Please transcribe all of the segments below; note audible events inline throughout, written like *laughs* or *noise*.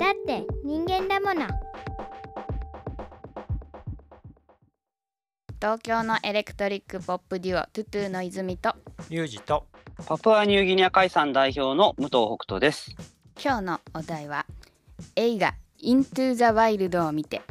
だって人間だもの。東京のエレクトリックポップデュオトゥトゥの泉と。ユージと。パプアニューギニア海産代表の武藤北斗です。今日のお題は映画「イントゥ・ザ・ワイルド」を見て。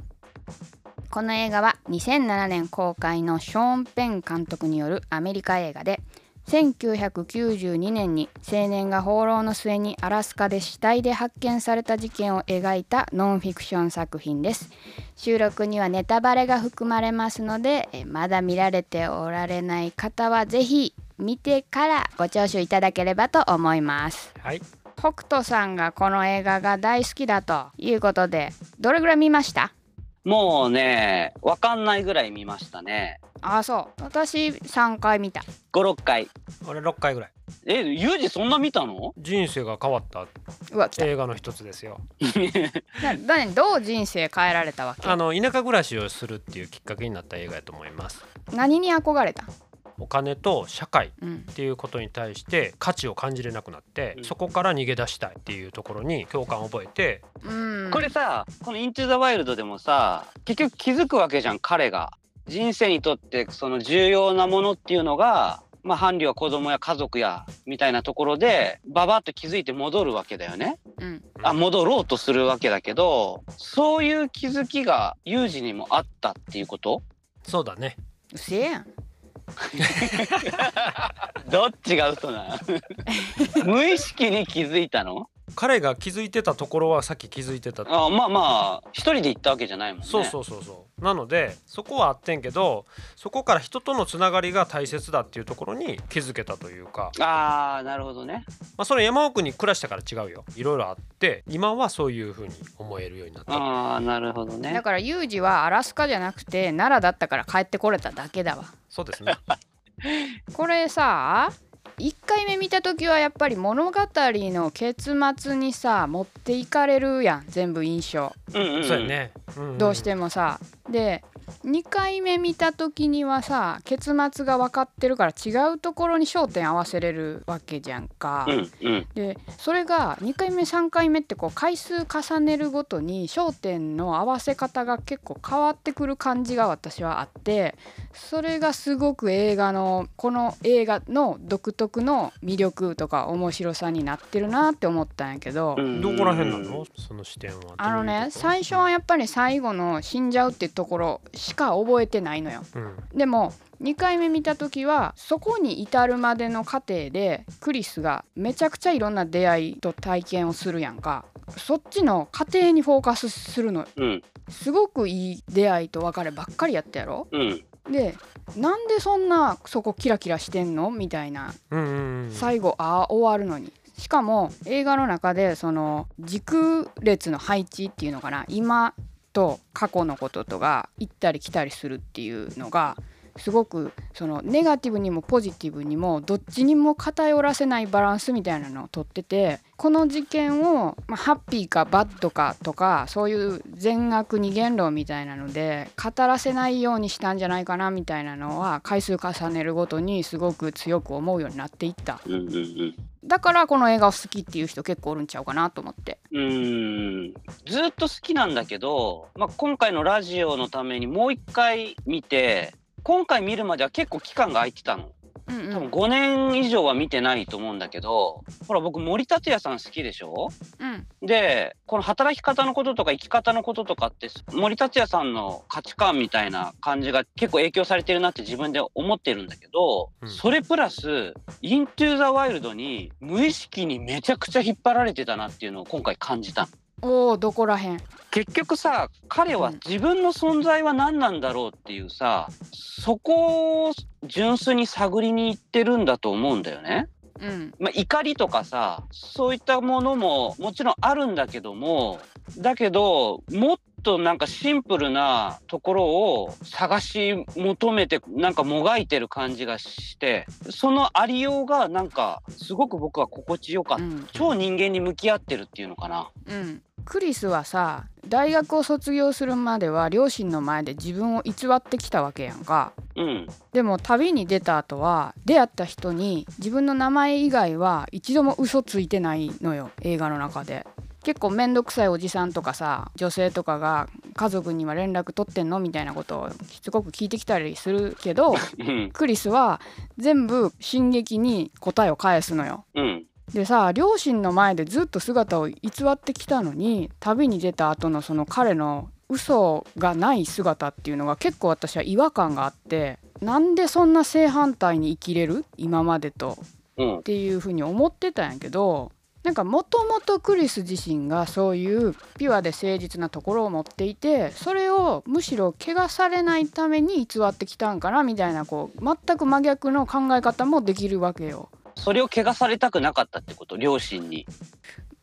この映画は2007年公開のショーン・ペン監督によるアメリカ映画で1992年に青年が放浪の末にアラスカで死体で発見された事件を描いたノンフィクション作品です。収録にはネタバレが含まれますのでえまだ見られておられない方はぜひ見てからご聴取いただければと思います。はい。北斗さんがこの映画が大好きだということでどれぐらい見ました？もうね、わかんないぐらい見ましたね。あそう。私3回見た。5、6回。俺6回ぐらい。え、ユージそんな見たの？人生が変わったうわ来た。映画の一つですよ。*laughs* ななどう人生変えられたわけ？あの田舎暮らしをするっていうきっかけになった映画やと思います。何に憧れた？お金と社会うん。っていうことに対して価値を感じれなくなって、うん。そこから逃げ出したいっていうところに共感を覚えてうん。これさ、このイントゥザワイルドでもさ、結局気づくわけじゃん、彼が。人生にとってその重要なものっていうのが、まあ伴侶は子供や家族やみたいなところでババッと気づいて戻るわけだよね。うん。あ戻ろうとするわけだけどそういう気づきがユージにもあったっていうこと？そうだね。うせえやん。*laughs* どっちが嘘なの？*laughs* 無意識に気づいたの？彼が気づいてたところはさっき気づいてた。あまあまあ一人で行ったわけじゃないもんね。そうそうそうそう。なのでそこはあってんけどそこから人とのつながりが大切だっていうところに気づけたというか、ああなるほどね。まあ、それ山奥に暮らしたから違うよ。いろいろあって今はそういうふうに思えるようになった。ああなるほどね。だからユージはアラスカじゃなくて奈良だったから帰ってこれただけだわ。そうですね。*laughs* これさ1回目見た時はやっぱり物語の結末にさ持っていかれるやん全部印象。うんうん、うん、そうやね、んん。どうしてもさ。で2回目見た時にはさ結末が分かってるから違うところに焦点合わせれるわけじゃんか。うんうん。でそれが2回目3回目ってこう回数重ねるごとに焦点の合わせ方が結構変わってくる感じが私はあってそれがすごく映画のこの映画の独特の魅力とか面白さになってるなって思ったんやけど、うん。どこら辺なの？その視点は。あのね最初は、はやっぱり最後の死んじゃうっていうところしか覚えてないのよ。うん。でも2回目見た時はそこに至るまでの過程でクリスがめちゃくちゃいろんな出会いと体験をするやんか。そっちの過程にフォーカスするの。うん。すごくいい出会いと別ればっかりやったやろ。うん。でなんでそんなそこキラキラしてんの？みたいな。うんうんうん。最後ああ終わるのに。しかも映画の中でその時空列の配置っていうのかな。今と過去のこととが行ったり来たりするっていうのがすごくそのネガティブにもポジティブにもどっちにも偏らせないバランスみたいなのをとっててこの事件を、まあ、ハッピーかバッドかとかそういう善悪二元論みたいなので語らせないようにしたんじゃないかなみたいなのは回数重ねるごとにすごく強く思うようになっていった。だからこの映画を好きっていう人結構おるんちゃうかなと思って。うん。うんずっと好きなんだけど、まあ、今回のラジオのためにもう一回見て今回見るまでは結構期間が空いてたの。うん多分5年以上は見てないと思うんだけどほら僕森達也さん好きでしょ？うん。でこの働き方のこととか生き方のこととかって森達也さんの価値観みたいな感じが結構影響されてるなって自分で思ってるんだけど、うん。それプラス「イントゥ・ザ・ワイルド」に無意識にめちゃくちゃ引っ張られてたなっていうのを今回感じたおおどこらへん？結局さ彼は自分の存在は何なんだろうっていうさそこを純粋に探りに行ってるんだと思うんだよね。うん。まあ、怒りとかさそういったものももちろんあるんだけどもだけどもっとなんかシンプルなところを探し求めてなんかもがいてる感じがしてそのありようがなんかすごく僕は心地よかった、うん。超人間に向き合ってるっていうのかな。うんクリスはさ大学を卒業するまでは両親の前で自分を偽ってきたわけやんか。うん。でも旅に出た後は出会った人に自分の名前以外は一度も嘘ついてないのよ映画の中で。結構面倒くさいおじさんとかさ女性とかが家族には連絡取ってんのみたいなことをしつこく聞いてきたりするけど *laughs* うん。クリスは全部進撃に答えを返すのよ。うんでさ両親の前でずっと姿を偽ってきたのに旅に出た後のその彼の嘘がない姿っていうのが結構私は違和感があってなんでそんな正反対に生きれる？今までと。うん。っていうふうに思ってたんやけどなんかもともとクリス自身がそういうピュアで誠実なところを持っていてそれをむしろ怪我されないために偽ってきたんかなみたいなこう全く真逆の考え方もできるわけよ。それを怪我されたくなかったってこと？両親に。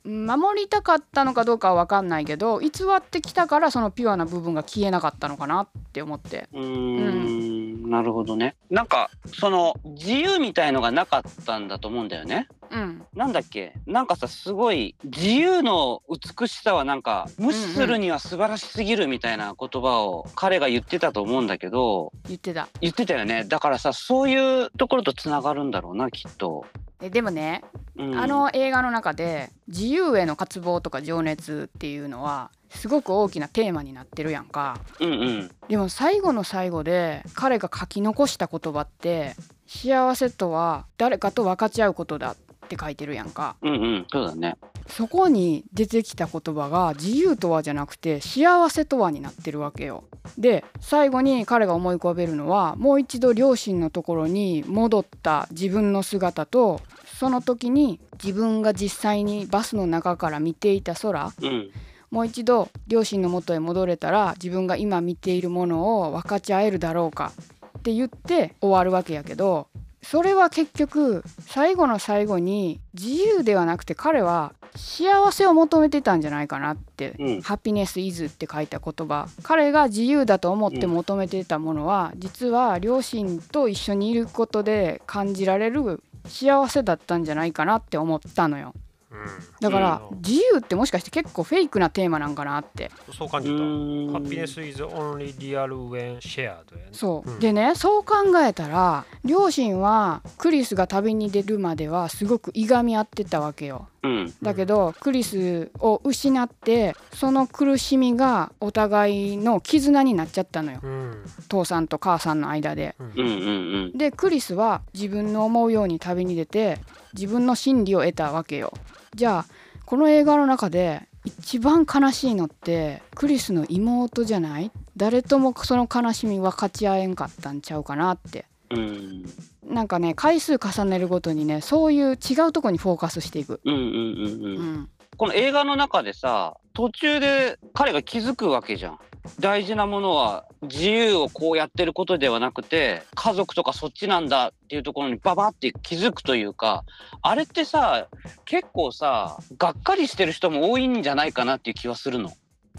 守りたかったのかどうかは分かんないけど偽ってきたからそのピュアな部分が消えなかったのかなって思って。うーん。なるほどね。なんかその自由みたいのがなかったんだと思うんだよね。うん。なんだっけ？なんかさすごい自由の美しさはなんか無視するには素晴らしすぎるみたいな言葉を彼が言ってたと思うんだけど。言ってた。言ってたよね。だからさそういうところとつながるんだろうなきっと、えでもね、うん、あの映画の中で自由への渇望とか情熱っていうのはすごく大きなテーマになってるやんか。うんうん。でも最後の最後で彼が書き残した言葉って幸せとは誰かと分かち合うことだって書いてるやんか。うんうん。そうだねそこに出てきた言葉が自由とはじゃなくて幸せとはになってるわけよ。で最後に彼が思い浮かべるのはもう一度両親のところに戻った自分の姿とその時に自分が実際にバスの中から見ていた空うんもう一度両親の元へ戻れたら自分が今見ているものを分かち合えるだろうかって言って終わるわけやけどそれは結局最後の最後に自由ではなくて彼は幸せを求めてたんじゃないかなって「うんハピネス・イズ」って書いた言葉彼が自由だと思って求めてたものは、実は両親と一緒にいることで感じられる幸せだったんじゃないかなって思ったのよ。うん。だからうん。自由ってもしかして結構フェイクなテーマなんかなって。うそう感じた。ハピネス is only real when shared。そう、うん。でねそう考えたら両親はクリスが旅に出るまではすごくいがみ合ってたわけよ。うん。だけど、クリスを失ってその苦しみがお互いの絆になっちゃったのよ。うん。父さんと母さんの間で。うん。うんうんうん。でクリスは自分の思うように旅に出て自分の真理を得たわけよじゃあこの映画の中で一番悲しいのってクリスの妹じゃない？誰ともその悲しみ分かち合えんかったんちゃうかなって。うん。なんかね回数重ねるごとにねそういう違うとこにフォーカスしていく、うんうんうんううんん、この映画の中でさ途中で彼が気づくわけじゃん大事なものは自由をこうやってることではなくて家族とかそっちなんだっていうところにババって気づくというかあれってさ結構さがっかりしてる人も多いんじゃないかなっていう気はするの。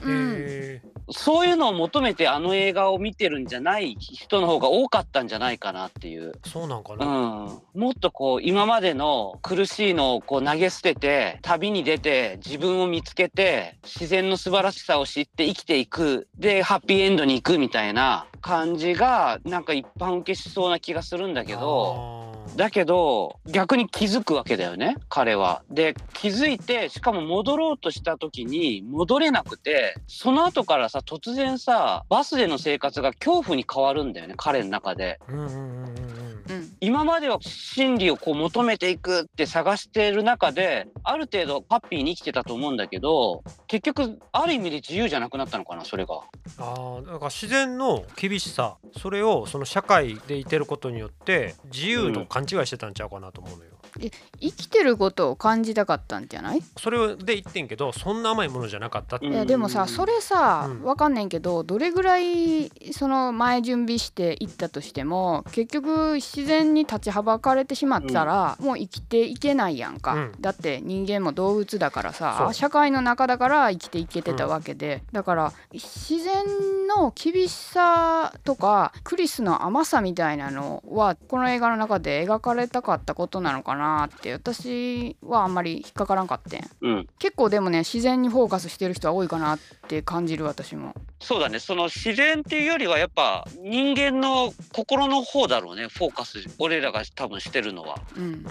うん、へそういうのを求めてあの映画を見てるんじゃない人の方が多かったんじゃないかなっていう。ーそうなんかうな。ん、もっとこう今までの苦しいのをこう投げ捨てて旅に出て自分を見つけて自然の素晴らしさを知って生きていくでハッピーエンドに行くみたいな感じがなんか一般受けしそうな気がするんだけど。だけど逆に気づくわけだよね彼は。で気づいてしかも戻ろうとした時に戻れなくてその後からさ突然さバスでの生活が恐怖に変わるんだよね彼の中で。うんうんうんうんうん。うん今までは真理をこう求めていくって探してる中である程度ハッピーに生きてたと思うんだけど結局ある意味で自由じゃなくなったのかなそれが。ああだから自然の厳しさそれをその社会でいてることによって自由と勘違いしてたんちゃうかなと思うのよ。生きてることを感じたかったんじゃない？それで言ってんけどそんな甘いものじゃなかったって。うんいやでもさそれさうん。わかんねんけどどれぐらいその前準備していったとしても結局自然に立ちはばかれてしまったらもう生きていけないやんか、うん。だって人間も動物だからそさう。社会の中だから生きていけてたわけで、だから自然の厳しさとかクリスの甘さみたいなのはこの映画の中で描かれたかったことなのかなって私はあんまり引っかからんかってん。うん。結構でもね自然にフォーカスしてる人は多いかなって感じる私も。そうだね。その自然っていうよりはやっぱ人間の心の方だろうねフォーカス俺らが多分してるのは。うん。うんうん。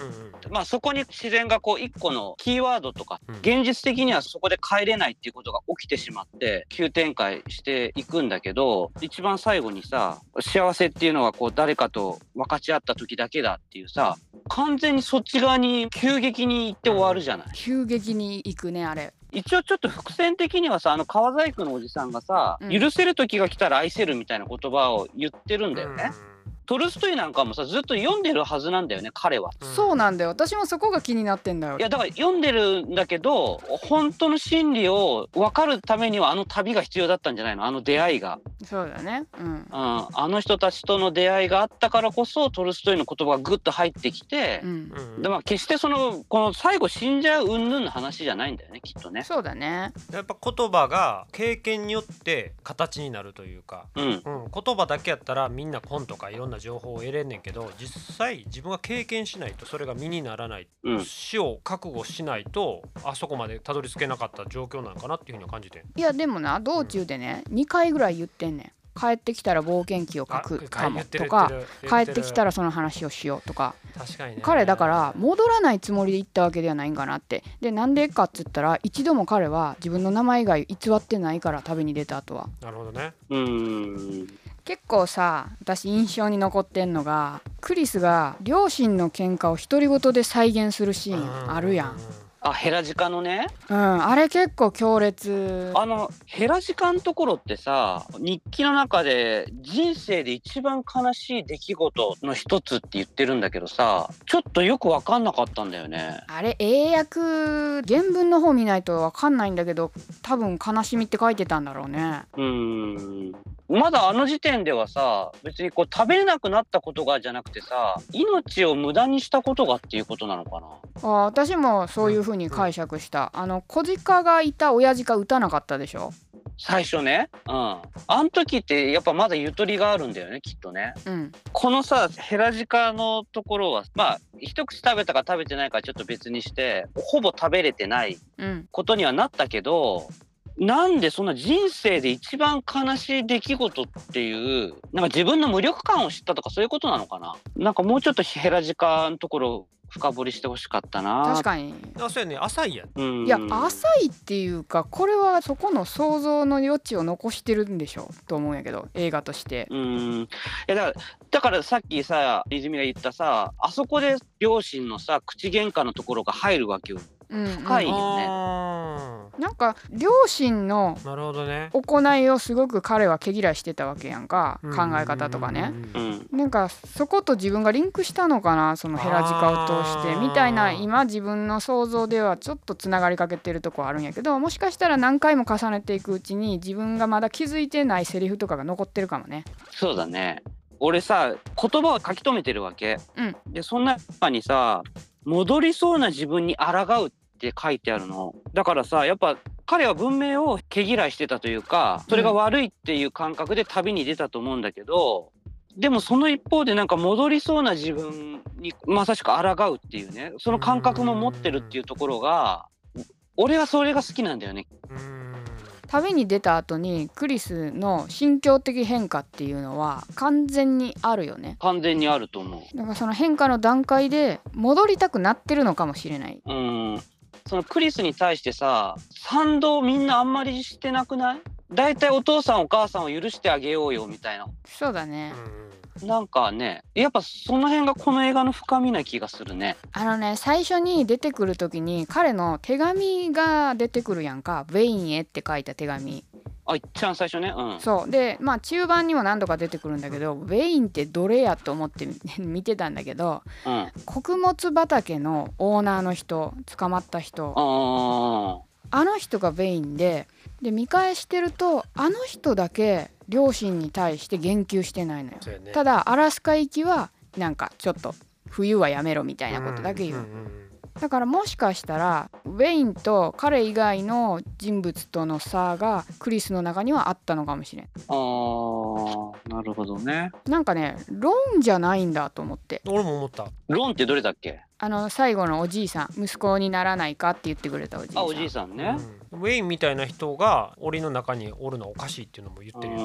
まあそこに自然がこう一個のキーワードとか、うん。現実的にはそこで帰れないっていうことが起きてしまって急展開していくんだけど一番最後にさ幸せっていうのはこう誰かと分かち合った時だけだっていうさ完全にそっち側に急激に行って終わるじゃない。急激に行くねあれ一応ちょっと伏線的にはさあの川細工のおじさんがさ、うん許せる時が来たら愛せるみたいな言葉を言ってるんだよね。トルストイなんかもさずっと読んでるはずなんだよね彼は。うん。そうなんだよ。私もそこが気になってんだよ。いやだから読んでるんだけど本当の真理を分かるためにはあの旅が必要だったんじゃないの？あの出会いが、そうだね。うん。うん、あの人たちとの出会いがあったからこそトルストイの言葉がグッと入ってきてう、ん。うん。でまあ決してそのこの最後死んじゃう云々の話じゃないんだよねきっとね。そうだね。やっぱ言葉が経験によって形になるというか、うん。うん、言葉だけやったらみんな本とかいろんな情報を得れんねんけど実際自分が経験しないとそれが身にならない、うん。死を覚悟しないとあそこまでたどり着けなかった状況なのかなっていうふうには感じてん。いやでもな道中でね2回ぐらい言ってんねん。帰ってきたら冒険記を書あくかもとか帰ってきたららその話をしようとか。確かにね。彼だから戻らないつもりで行ったわけではないんかなって。でなんでかっつったら一度も彼は自分の名前以外偽ってないから旅に出た後は。なるほどね。うーん結構さ私印象に残ってんのがクリスが両親の喧嘩を独り言で再現するシーンあるやん。あヘラジカのね？うん。あれ結構強烈。あのヘラジカのところってさ日記の中で人生で一番悲しい出来事の一つって言ってるんだけどさちょっとよく分かんなかったんだよね。あれ英訳原文の方見ないと分かんないんだけど多分悲しみって書いてたんだろうね。うーんまだあの時点ではさ別にこう食べれなくなったことがじゃなくてさ命を無駄にしたことがっていうことなのかな？あ私もそういう風に解釈した。あの小鹿がいた親鹿撃たなかったでしょ？最初ね。うん。あん時ってやっぱまだゆとりがあるんだよねきっとね。うん。このさヘラジカのところはまあ一口食べたか食べてないかちょっと別にしてほぼ食べれてないうん。ことにはなったけどなんでそんな人生で一番悲しい出来事っていうなんか自分の無力感を知ったとかそういうことなのかな？なんかもうちょっとヘラジカのところ深掘りしてほしかったな。確かに。あそうやね。浅いやん。うん。いや浅いっていうかこれはそこの想像の余地を残してるんでしょ？と思うんやけど映画として。うん。いやだからだからさっきさ泉が言ったさあそこで両親のさ口喧嘩のところが入るわけよ深いよね。あなんか両親のーなるほどね。行いをすごく彼は毛嫌いしてたわけやんか考え方とかねうんうん。うんうん。なんかそこと自分がリンクしたのかなそのヘラジカを通してみたいな今自分の想像ではちょっとつながりかけてるとこあるんやけどもしかしたら何回も重ねていくうちに自分がまだ気づいてないセリフとかが残ってるかもね。そうだね。俺さ言葉を書き留めてるわけ、うん。でその中にさ戻りそうな自分に抗うって書いてあるのだからさやっぱ彼は文明を毛嫌いしてたというかそれが悪いっていう感覚で旅に出たと思うんだけど、でもその一方でなんか戻りそうな自分にまさしく抗うっていうねその感覚も持ってるっていうところが俺はそれが好きなんだよね。うん旅に出た後にクリスの心境的変化っていうのは完全にあるよね。完全にあると思う。だからその変化の段階で戻りたくなってるのかもしれない。うん、そのクリスに対してさ賛同みんなあんまりしてなくない？だいたいお父さんお母さんを許してあげようよみたいな。そうだね。なんかねやっぱその辺がこの映画の深みな気がするね。あのね最初に出てくる時に彼の手紙が出てくるやんか「ウェインへ」って書いた手紙。あいっちゃん最初ね。うん。そう。でまあ中盤にも何度か出てくるんだけどウェインってどれやと思って *laughs* 見てたんだけどうん。穀物畑のオーナーの人捕まった人。ああの人がウェインでで見返してるとあの人だけ両親に対して言及してないのよ。ね。ただアラスカ行きはなんかちょっと冬はやめろみたいなことだけ言う、んんんだからもしかしたらウェインと彼以外の人物との差がクリスの中にはあったのかもしれん。あーなるほどね。なんかねロンじゃないんだと思って。俺も思った。ロンってどれだっけ？あの最後のおじいさん息子にならないかって言ってくれたおじいさん。あおじいさんね。うん。ウェインみたいな人が檻の中におるのはおかしいっていうのも言うってる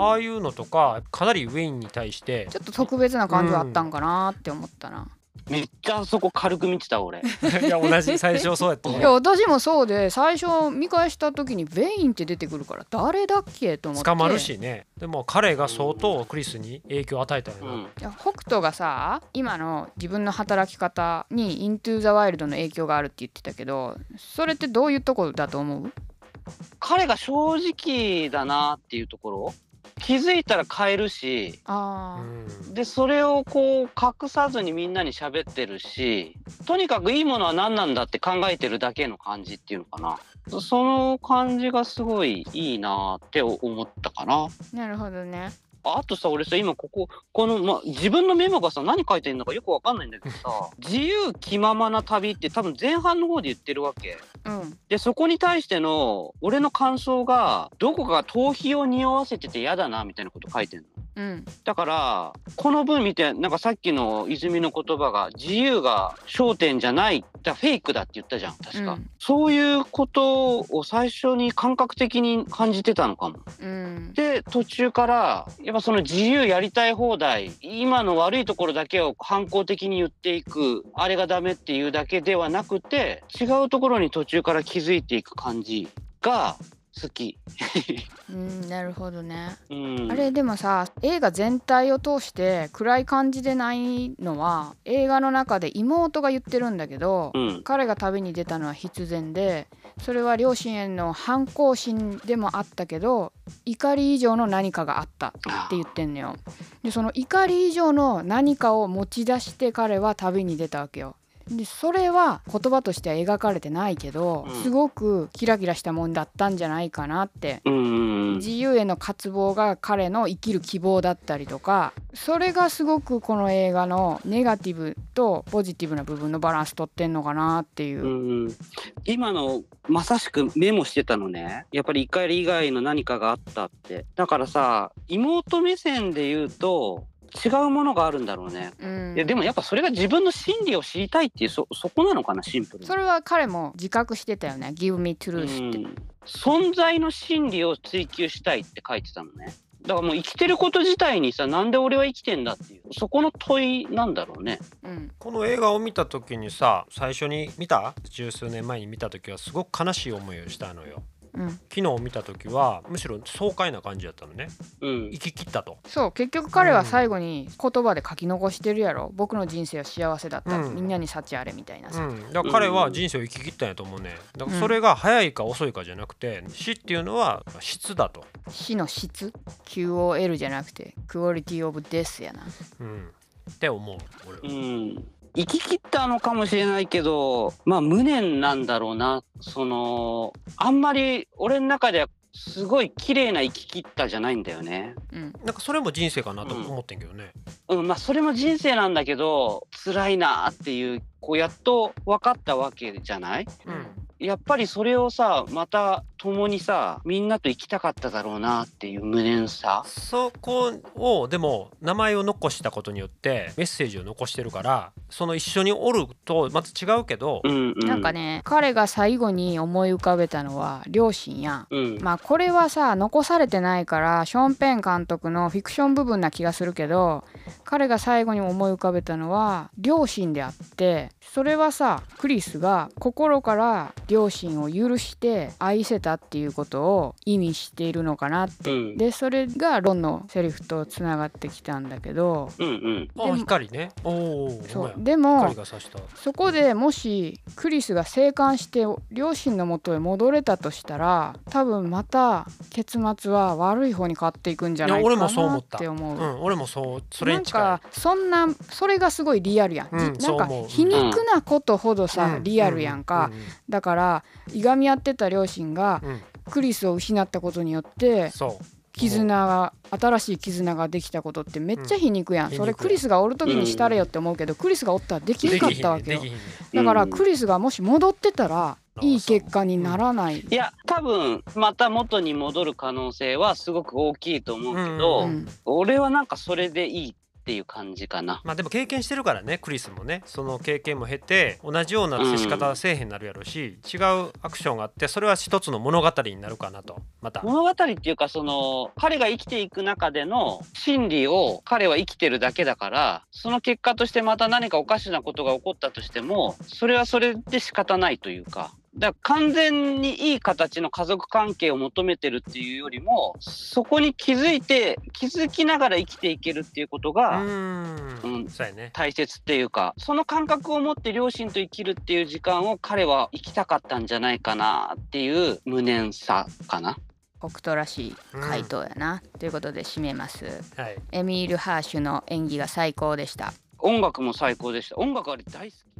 ああいうのとかかなりウェインに対してちょっと特別な感じはあったんかなって思ったな、めっちゃあそこ軽く見てた俺。*laughs* いや同じ最初そうやったいや私もそうで最初見返した時にベインって出てくるから誰だっけと思って。捕まるしね。でも彼が相当クリスに影響を与えたよな、うん。いや北斗がさ今の自分の働き方に「イントゥ・ザ・ワイルド」の影響があるって言ってたけどそれってどういうところだと思う？彼が正直だなっていうところ？気づいたら変えるしあうん。でそれをこう隠さずにみんなに喋ってるしとにかくいいものは何なんだって考えてるだけの感じっていうのかな。そその感じがすごいいいなって思ったかな。ーなるほどねあとさ俺さ今こここの、ま、自分のメモがさ何書いてんのかよくわかんないんだけどさ「*laughs* 自由気ままな旅」って多分前半の方で言ってるわけ。うんでそこに対しての俺の感想がどこかが逃避を匂わせてて嫌だなみたいなこと書いてんの。うん。だからこの文見てなんかさっきの泉の言葉が自由が焦点じゃないだフェイクだって言ったじゃん確か、うん。そういうことを最初に感覚的に感じてたのかも。うん。で途中からやっぱその自由やりたい放題今の悪いところだけを反抗的に言っていくあれがダメっていうだけではなくて違うところに途中から気づいていく感じが好き。うんなるほどねうん、あれでもさ映画全体を通して暗い感じでないのは映画の中で妹が言ってるんだけど、うん彼が旅に出たのは必然でそれは両親への反抗心でもあったけど怒り以上の何かがあったって言ってんのよ。でその怒り以上の何かを持ち出して彼は旅に出たわけよ。でそれは言葉としては描かれてないけど、うん。すごくキラキラしたもんだったんじゃないかなって。うんうんうん。自由への渇望が彼の生きる希望だったりとかそれがすごくこの映画のネガティブとポジティブな部分のバランス取ってんのかなっていう。うんうん。今のまさしくメモしてたのね。やっぱり怒り以外の何かがあったって。だからさ妹目線で言うと違うものがあるんだろうね、うん。いやでもやっぱそれが自分の心理を知りたいっていうそそこなのかなシンプルに。それは彼も自覚してたよね「Give me truth」って。うん。存在の真理を追求したいって書いてたのね。だからもう生きてること自体にさなんで俺は生きてんだっていうそこの問いなんだろうね。うん。この映画を見た時にさ最初に見た？十数年前に見た時はすごく悲しい思いをしたのようん、昨日見た時はむしろ爽快な感じだったのね。うん。生き切ったと。そう結局彼は最後に言葉で書き残してるやろ。僕の人生は幸せだった、うん。みんなに幸あれみたいなさ、うん、だから彼は人生を生き切ったんやと思うね。だからそれが早いか遅いかじゃなくて死っていうのは質だと、死の質？QOL じゃなくてクオリティオブデスやな。うん、って思う俺は。うん生き切ったのかもしれないけどまあ無念なんだろうな。そのあんまり俺の中ではすごい綺麗な生き切ったじゃないんだよね。うん。なんかそれも人生かなと思ってんけどね、うん、まあそれも人生なんだけど辛いなっていうこうやっと分かったわけじゃない？うんやっぱりそれをさまた共にさみんなと生きたかっただろうなっていう無念さ。そこをでも名前を残したことによってメッセージを残してるからその一緒におるとまた違うけど、うんうん、なんかね彼が最後に思い浮かべたのは両親や。んうん、まあこれはさ残されてないからショーン・ペン監督のフィクション部分な気がするけど彼が最後に思い浮かべたのは両親であってそれはさクリスが心から両親を許して愛せたっていうことを意味しているのかなって。うん。でそれがロンのセリフとつながってきたんだけど。うんうん。あ光ね。おおそう。光でもが差した。そこでもしクリスが生還して両親のもとへ戻れたとしたら多分また結末は悪い方に変わっていくんじゃないかいや俺もそうなって思う。うん俺もそうそれなんに近い。かそんなそれがすごいリアルやん、うんじなんか皮肉なことほどさ、うん。リアルやんか、だからいがみ合ってた両親がうん。うんうんクリスを失ったことによってそ絆が新しい絆ができたことってめっちゃ皮肉やん、うん。それクリスがおる時にしたれよって思うけど、クリスがおったらできなかったわけよ。だからうんクリスがもし戻ってたらいい結果にならない、いや多分また元に戻る可能性はすごく大きいと思うけど、うん。俺はなんかそれでいいっていう感じかな。まあでも経験してるからねクリスもねその経験も経て同じような接し方はせえへんなるやろし、違うアクションがあってそれは一つの物語になるかなとまた。物語っていうかその彼が生きていく中での心理を彼は生きてるだけだからその結果としてまた何かおかしなことが起こったとしてもそれはそれで仕方ないというか。だから完全にいい形の家族関係を求めてるっていうよりもそこに気づいて気づきながら生きていけるっていうことうがうんそうやね。大切っていうかその感覚を持って両親と生きるっていう時間を彼は生きたかったんじゃないかなっていう無念さかな。北斗らしい回答やな、ということで締めます。はい。エミール・ハーシュの演技が最高でした。音楽も最高でした。音楽あれ大好き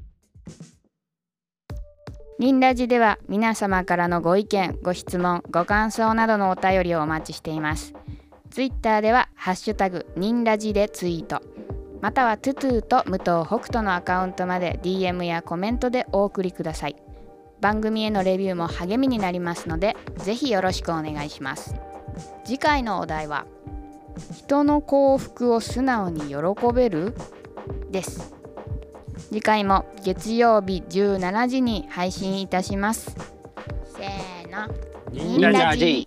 ニンラジでは皆様からのご意見、ご質問、ご感想などのお便りをお待ちしています。ツイッターではハッシュタグニンラジでツイート、またはトゥトゥと武藤北斗のアカウントまで DM やコメントでお送りください。番組へのレビューも励みになりますので、ぜひよろしくお願いします。次回のお題は人の幸福を素直に喜べる？です。次回も月曜日17時に配信いたします。せーの。ニンラジジ